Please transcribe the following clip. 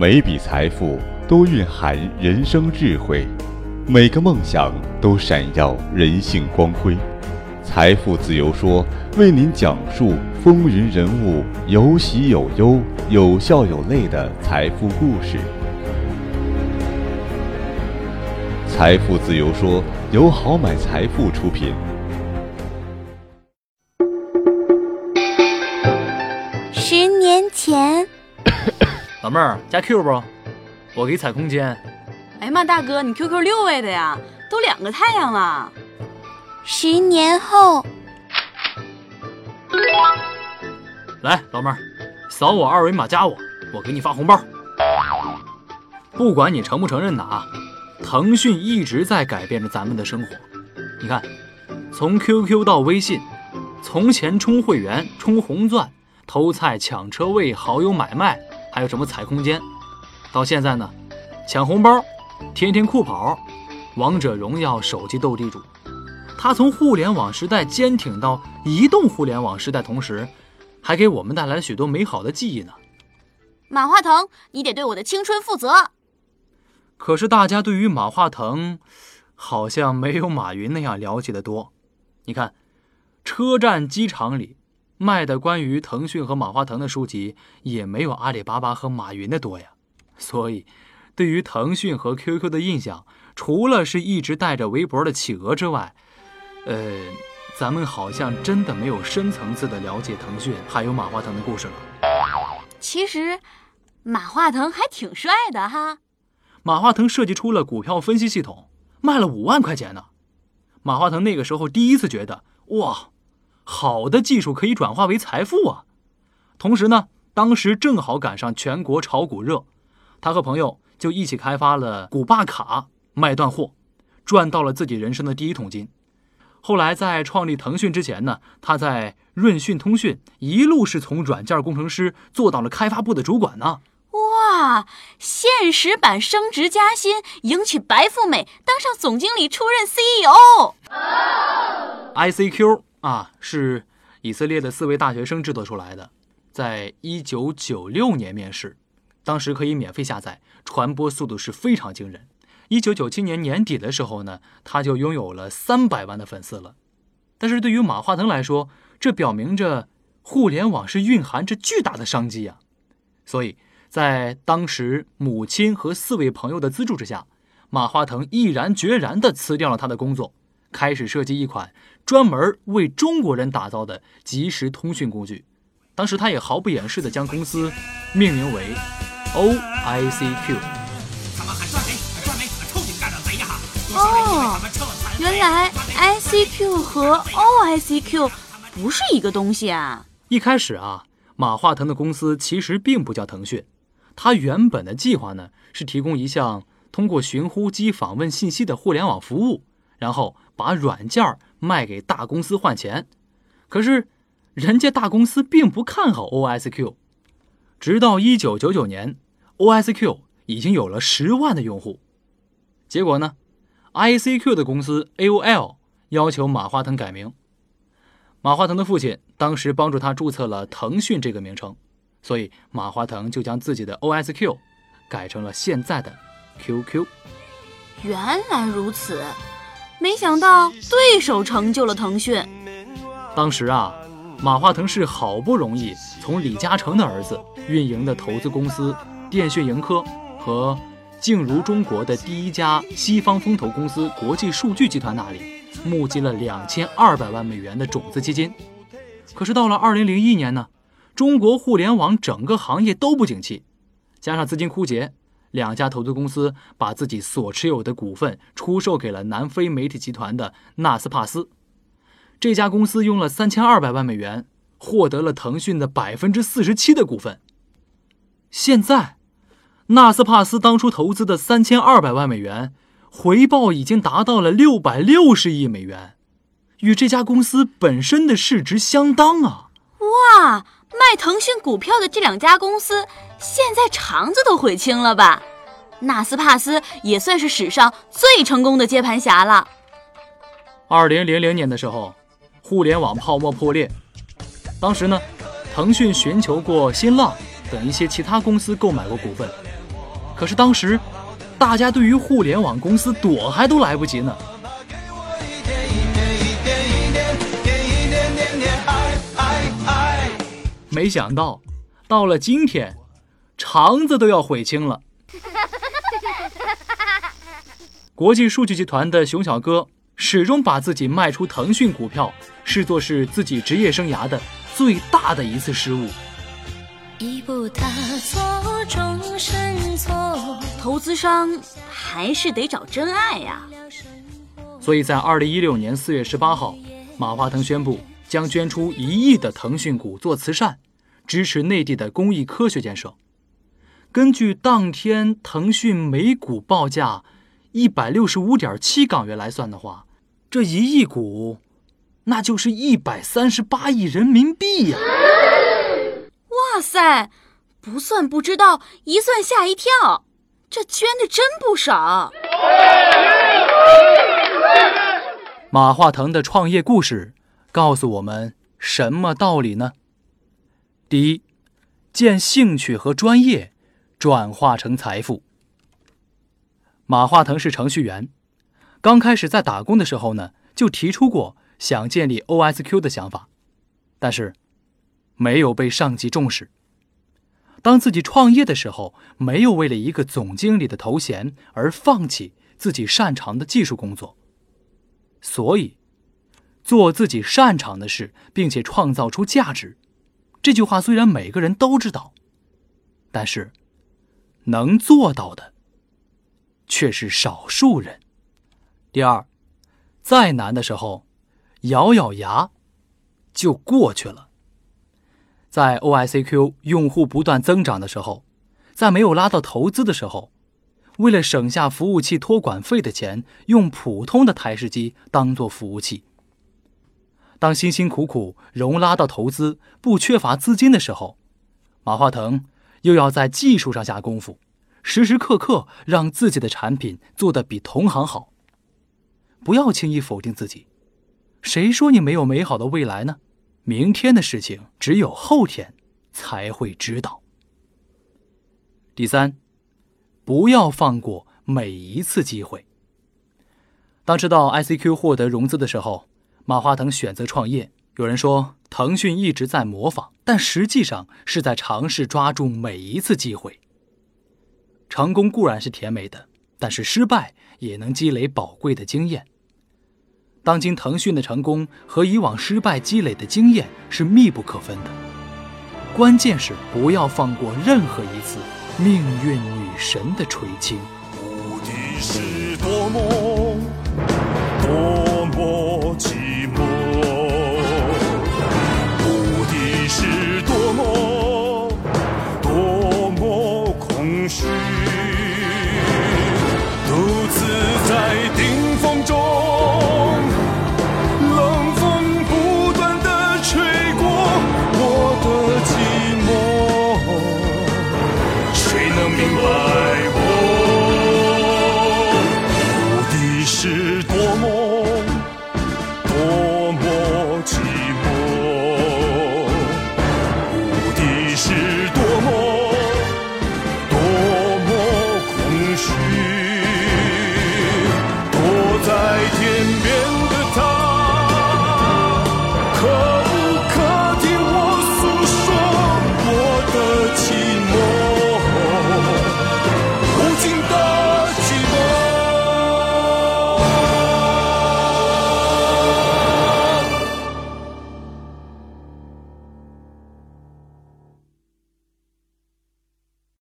每笔财富都蕴含人生智慧，每个梦想都闪耀人性光辉。财富自由说为您讲述风云人物有喜有忧、有笑有泪的财富故事。财富自由说由好买财富出品。老妹儿加 Q 不？我给踩空间。哎呀妈，大哥，你 QQ 六位的呀？都两个太阳了。十年后，来，老妹儿，扫我二维码加我，我给你发红包。不管你承不承认的啊，腾讯一直在改变着咱们的生活。你看，从 QQ 到微信，从前充会员、充红钻、偷菜、抢车位、好友买卖，还有什么踩空间，到现在呢，抢红包、天天酷跑、王者荣耀、手机斗地主，它从互联网时代坚挺到移动互联网时代，同时还给我们带来了许多美好的记忆呢。马化腾，你得对我的青春负责。可是大家对于马化腾，好像没有马云那样了解的多。你看，车站、机场里卖的关于腾讯和马化腾的书籍，也没有阿里巴巴和马云的多呀。所以，对于腾讯和 QQ 的印象，除了是一直带着围脖的企鹅之外，呃，咱们好像真的没有深层次的了解腾讯还有马化腾的故事了。其实，马化腾还挺帅的哈。马化腾设计出了股票分析系统，卖了五万块钱呢。马化腾那个时候第一次觉得，哇，好的技术可以转化为财富啊！同时呢，当时正好赶上全国炒股热，他和朋友就一起开发了股霸卡，卖断货，赚到了自己人生的第一桶金。后来在创立腾讯之前呢，他在润讯通讯一路是从软件工程师做到了开发部的主管呢。哇，现实版升职加薪，迎娶白富美，当上总经理，出任 CEO。ICQ 啊，是以色列的四位大学生制作出来的，在一九九六年面世，当时可以免费下载，传播速度是非常惊人。一九九七年年底的时候呢，他就拥有了三百万的粉丝了。但是对于马化腾来说，这表明着互联网是蕴含着巨大的商机啊。所以在当时母亲和四位朋友的资助之下，马化腾毅然决然地辞掉了他的工作。开始设计一款专门为中国人打造的即时通讯工具。当时他也毫不掩饰地将公司命名为 OICQ。哦，原来 ICQ 和 OICQ 不是一个东西啊！一开始啊，马化腾的公司其实并不叫腾讯，他原本的计划呢是提供一项通过寻呼机访问信息的互联网服务，然后。把软件卖给大公司换钱，可是人家大公司并不看好 OSQ。直到一九九九年，OSQ 已经有了十万的用户。结果呢，ICQ 的公司 AOL 要求马化腾改名。马化腾的父亲当时帮助他注册了腾讯这个名称，所以马化腾就将自己的 OSQ 改成了现在的 QQ。原来如此。没想到对手成就了腾讯。当时啊，马化腾是好不容易从李嘉诚的儿子运营的投资公司电讯盈科和静如中国的第一家西方风投公司国际数据集团那里募集了两千二百万美元的种子基金。可是到了二零零一年呢，中国互联网整个行业都不景气，加上资金枯竭。两家投资公司把自己所持有的股份出售给了南非媒体集团的纳斯帕斯，这家公司用了三千二百万美元获得了腾讯的百分之四十七的股份。现在，纳斯帕斯当初投资的三千二百万美元回报已经达到了六百六十亿美元，与这家公司本身的市值相当啊！哇！卖腾讯股票的这两家公司，现在肠子都悔青了吧？纳斯帕斯也算是史上最成功的接盘侠了。二零零零年的时候，互联网泡沫破裂，当时呢，腾讯寻求过新浪等一些其他公司购买过股份，可是当时，大家对于互联网公司躲还都来不及呢。没想到，到了今天，肠子都要悔青了。国际数据集团的熊小哥始终把自己卖出腾讯股票视作是自己职业生涯的最大的一次失误。一步踏错，终身错。投资商还是得找真爱呀。所以在二零一六年四月十八号，马化腾宣布将捐出一亿的腾讯股做慈善，支持内地的公益科学建设。根据当天腾讯每股报价。一百六十五点七港元来算的话，这一亿股，那就是一百三十八亿人民币呀！哇塞，不算不知道，一算吓一跳，这捐的真不少。马化腾的创业故事告诉我们什么道理呢？第一，见兴趣和专业转化成财富。马化腾是程序员，刚开始在打工的时候呢，就提出过想建立 OSQ 的想法，但是没有被上级重视。当自己创业的时候，没有为了一个总经理的头衔而放弃自己擅长的技术工作。所以，做自己擅长的事，并且创造出价值，这句话虽然每个人都知道，但是能做到的。却是少数人。第二，再难的时候，咬咬牙就过去了。在 OICQ 用户不断增长的时候，在没有拉到投资的时候，为了省下服务器托管费的钱，用普通的台式机当做服务器。当辛辛苦苦容拉到投资，不缺乏资金的时候，马化腾又要在技术上下功夫。时时刻刻让自己的产品做得比同行好。不要轻易否定自己，谁说你没有美好的未来呢？明天的事情只有后天才会知道。第三，不要放过每一次机会。当知道 ICQ 获得融资的时候，马化腾选择创业。有人说腾讯一直在模仿，但实际上是在尝试抓住每一次机会。成功固然是甜美的，但是失败也能积累宝贵的经验。当今腾讯的成功和以往失败积累的经验是密不可分的。关键是不要放过任何一次命运女神的垂青。无敌是多么